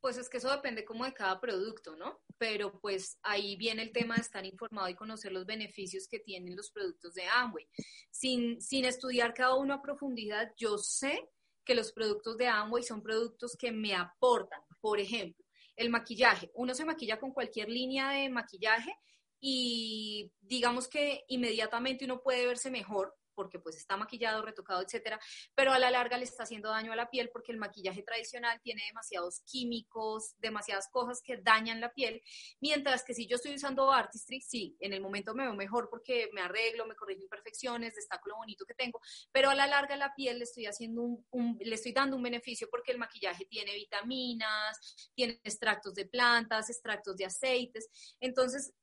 Pues es que eso depende como de cada producto, ¿no? Pero pues ahí viene el tema de estar informado y conocer los beneficios que tienen los productos de Amway. Sin, sin estudiar cada uno a profundidad, yo sé que los productos de Amway son productos que me aportan. Por ejemplo, el maquillaje. Uno se maquilla con cualquier línea de maquillaje y digamos que inmediatamente uno puede verse mejor porque pues está maquillado, retocado, etcétera, pero a la larga le está haciendo daño a la piel porque el maquillaje tradicional tiene demasiados químicos, demasiadas cosas que dañan la piel, mientras que si yo estoy usando Artistry, sí, en el momento me veo mejor porque me arreglo, me corrijo imperfecciones, destaco lo bonito que tengo, pero a la larga la piel le estoy haciendo un, le estoy dando un beneficio porque el maquillaje tiene vitaminas, tiene extractos de plantas, extractos de aceites, entonces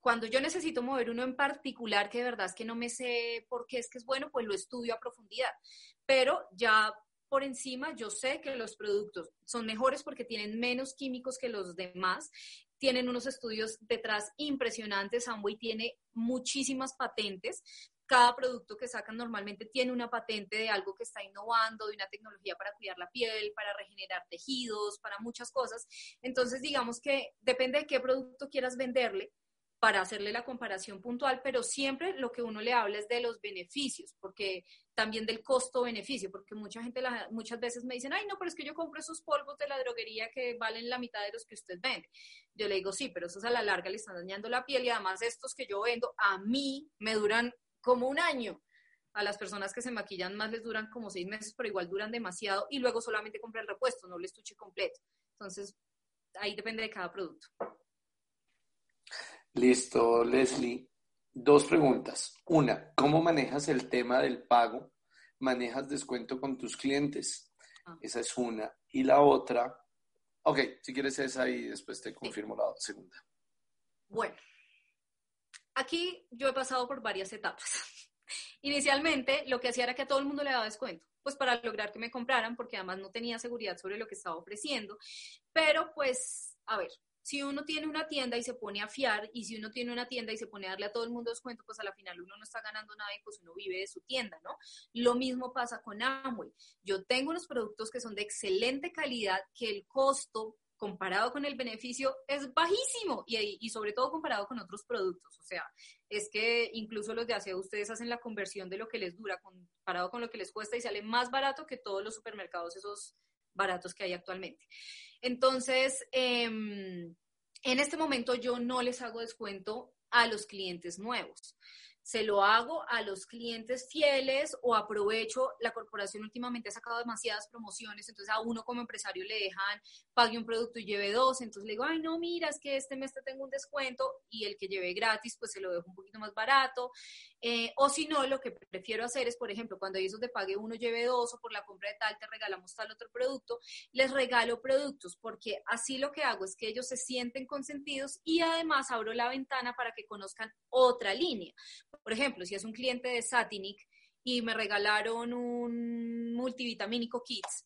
cuando yo necesito mover uno en particular, que de verdad es que no me sé por qué es que es bueno, pues lo estudio a profundidad. Pero ya por encima yo sé que los productos son mejores porque tienen menos químicos que los demás, tienen unos estudios detrás impresionantes, Amway tiene muchísimas patentes. Cada producto que sacan normalmente tiene una patente de algo que está innovando, de una tecnología para cuidar la piel, para regenerar tejidos, para muchas cosas. Entonces, digamos que depende de qué producto quieras venderle, para hacerle la comparación puntual, pero siempre lo que uno le habla es de los beneficios, porque también del costo-beneficio, porque mucha gente muchas veces me dicen, ay, no, pero es que yo compro esos polvos de la droguería que valen la mitad de los que usted vende. Yo le digo, sí, pero esos a la larga le están dañando la piel y además estos que yo vendo a mí me duran como un año. A las personas que se maquillan más les duran como seis meses, pero igual duran demasiado y luego solamente compra el repuesto, no el estuche completo. Entonces, ahí depende de cada producto. Listo, Leslie. Dos preguntas. Una, ¿cómo manejas el tema del pago? ¿Manejas descuento con tus clientes? Ah. Esa es una. Y la otra, ok, si quieres esa y después te confirmo la segunda. Bueno, aquí yo he pasado por varias etapas. Inicialmente lo que hacía era que a todo el mundo le daba descuento, pues para lograr que me compraran, porque además no tenía seguridad sobre lo que estaba ofreciendo. Pero pues, a ver, si uno tiene una tienda y se pone a fiar, y si uno tiene una tienda y se pone a darle a todo el mundo descuento, pues a la final uno no está ganando nada y pues uno vive de su tienda, ¿no? Lo mismo pasa con Amway. Yo tengo unos productos que son de excelente calidad, que el costo comparado con el beneficio es bajísimo y, y, sobre todo comparado con otros productos. O sea, es que incluso los de aseo ustedes hacen la conversión de lo que les dura comparado con lo que les cuesta y sale más barato que todos los supermercados esos baratos que hay actualmente. Entonces, em, en este momento yo no les hago descuento a los clientes nuevos se lo hago a los clientes fieles o aprovecho, la corporación últimamente ha sacado demasiadas promociones, entonces a uno como empresario le dejan, pague un producto y lleve dos, entonces le digo, ay no, mira, es que este mes te tengo un descuento y el que lleve gratis, pues se lo dejo un poquito más barato. Eh, o si no, lo que prefiero hacer es, por ejemplo, cuando hay esos de pague uno, lleve dos o por la compra de tal te regalamos tal otro producto, les regalo productos porque así lo que hago es que ellos se sienten consentidos y además abro la ventana para que conozcan otra línea. Por ejemplo, si es un cliente de Satinic y me regalaron un multivitamínico Kids,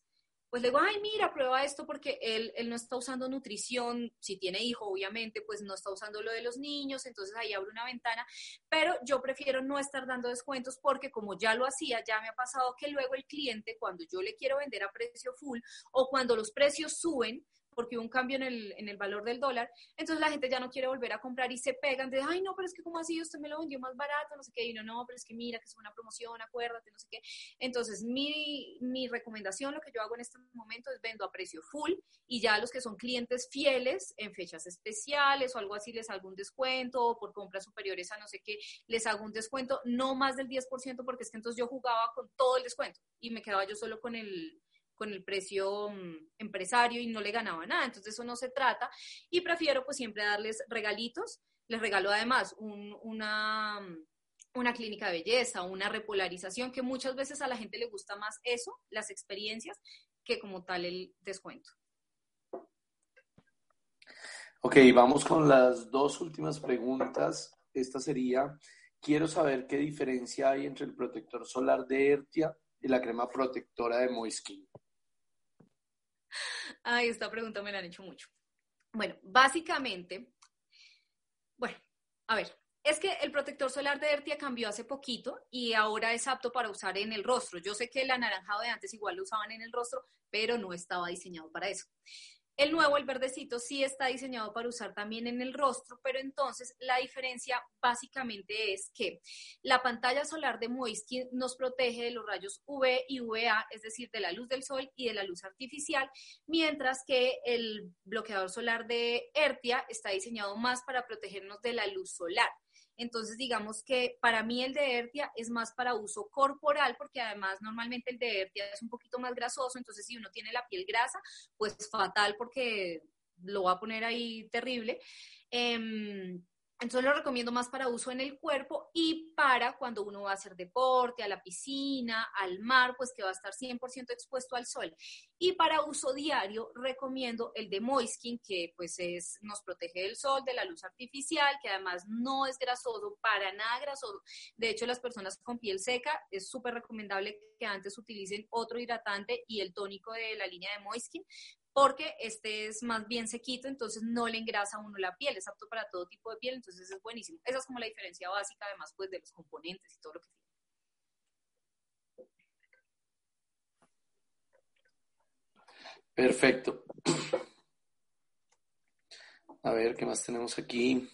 pues le digo, ay, mira, prueba esto porque él, él no está usando nutrición, si tiene hijo, obviamente, pues no está usando lo de los niños, entonces ahí abro una ventana, pero yo prefiero no estar dando descuentos porque como ya lo hacía, ya me ha pasado que luego el cliente, cuando yo le quiero vender a precio full o cuando los precios suben, porque hubo un cambio en el, en el valor del dólar, entonces la gente ya no quiere volver a comprar y se pegan de, ay, no, pero es que como así usted me lo vendió más barato, no sé qué, y no, no, pero es que mira que es una promoción, acuérdate, no sé qué. Entonces, mi, mi recomendación, lo que yo hago en este momento es vendo a precio full y ya los que son clientes fieles en fechas especiales o algo así les hago un descuento o por compras superiores a no sé qué, les hago un descuento, no más del 10% porque es que entonces yo jugaba con todo el descuento y me quedaba yo solo con el, con el precio mm, empresario y no le ganaba nada. Entonces eso no se trata y prefiero pues siempre darles regalitos. Les regalo además una, mm, una clínica de belleza, una repolarización, que muchas veces a la gente le gusta más eso, las experiencias, que como tal el descuento. Ok, vamos con las dos últimas preguntas. Esta sería, quiero saber qué diferencia hay entre el protector solar de Ertia y la crema protectora de Moiskin. Ay, esta pregunta me la han hecho mucho. Bueno, básicamente, bueno, a ver, es que el protector solar de Ertia cambió hace poquito y ahora es apto para usar en el rostro. Yo sé que el anaranjado de antes igual lo usaban en el rostro, pero no estaba diseñado para eso. El nuevo, el verdecito, sí está diseñado para usar también en el rostro, pero entonces la diferencia básicamente es que la pantalla solar de Moiskin nos protege de los rayos UV y UVA, es decir, de la luz del sol y de la luz artificial, mientras que el bloqueador solar de Ertia está diseñado más para protegernos de la luz solar. Entonces, digamos que para mí el de Ertia es más para uso corporal, porque además normalmente el de Ertia es un poquito más grasoso, entonces si uno tiene la piel grasa, pues fatal porque lo va a poner ahí terrible. Em, entonces lo recomiendo más para uso en el cuerpo y para cuando uno va a hacer deporte, a la piscina, al mar, pues que va a estar 100% expuesto al sol. Y para uso diario recomiendo el de Moiskin, que pues es, nos protege del sol, de la luz artificial, que además no es grasoso, para nada grasoso. De hecho, las personas con piel seca es súper recomendable que antes utilicen otro hidratante y el tónico de la línea de Moiskin, porque este es más bien sequito, entonces no le engrasa a uno la piel, es apto para todo tipo de piel, entonces es buenísimo. Esa es como la diferencia básica, además, pues de los componentes y todo lo que tiene. Perfecto. A ver, ¿qué más tenemos aquí?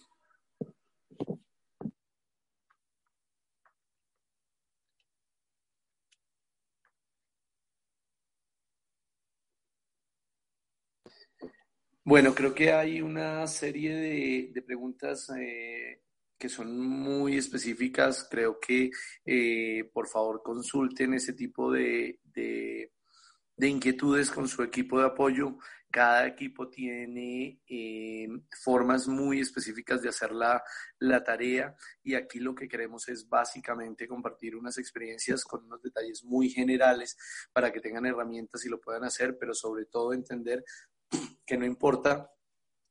Bueno, creo que hay una serie de, preguntas eh, que son muy específicas. Creo que eh, por favor consulten ese tipo de, inquietudes con su equipo de apoyo. Cada equipo tiene eh, formas muy específicas de hacer la, la, tarea y aquí lo que queremos es básicamente compartir unas experiencias con unos detalles muy generales para que tengan herramientas y lo puedan hacer, pero sobre todo entender que no importa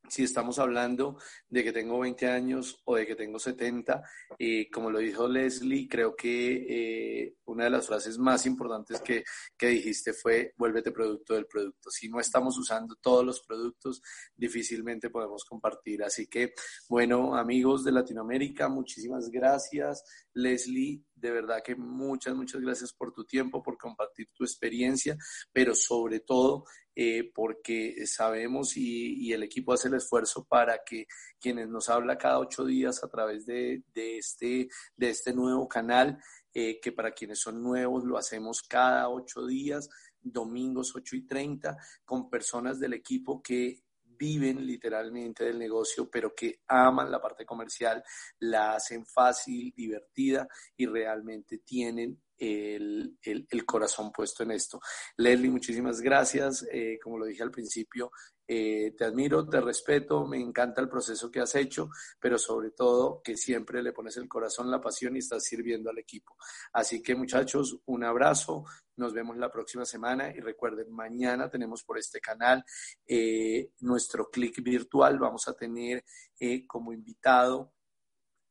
si estamos hablando de que tengo 20 años o de que tengo 70, eh, como lo dijo Leslie, creo que eh, una de las frases más importantes que, que, dijiste fue vuélvete producto del producto. Si no estamos usando todos los productos, difícilmente podemos compartir. Así que, bueno, amigos de Latinoamérica, muchísimas gracias. Leslie, de verdad que muchas, muchas gracias por tu tiempo, por compartir tu experiencia, pero sobre todo eh, porque sabemos y, el equipo hace el esfuerzo para que quienes nos habla cada ocho días a través de, este, de este nuevo canal, eh, que para quienes son nuevos lo hacemos cada ocho días, domingos 8 y 30, con personas del equipo que viven literalmente del negocio, pero que aman la parte comercial, la hacen fácil, divertida y realmente tienen el, corazón puesto en esto. Leslie, muchísimas gracias. Eh, como lo dije al principio, eh, te admiro, te respeto, me encanta el proceso que has hecho, pero sobre todo que siempre le pones el corazón, la pasión y estás sirviendo al equipo. Así que muchachos, un abrazo, nos vemos la próxima semana y recuerden, mañana tenemos por este canal eh, nuestro clic virtual, vamos a tener eh, como invitado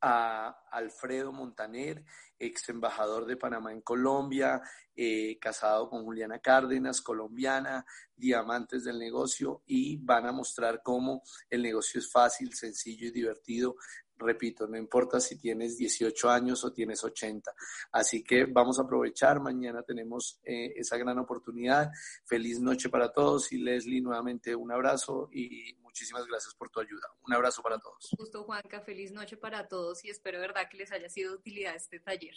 a Alfredo Montaner, ex embajador de Panamá en Colombia, eh, casado con Juliana Cárdenas, colombiana, diamantes del negocio y van a mostrar cómo el negocio es fácil, sencillo y divertido. Repito, no importa si tienes 18 años o tienes 80. Así que vamos a aprovechar. Mañana tenemos eh, esa gran oportunidad. Feliz noche para todos y Leslie, nuevamente un abrazo y muchísimas gracias por tu ayuda. Un abrazo para todos. Justo, Juanca. Feliz noche para todos y espero, verdad, que les haya sido de utilidad este taller.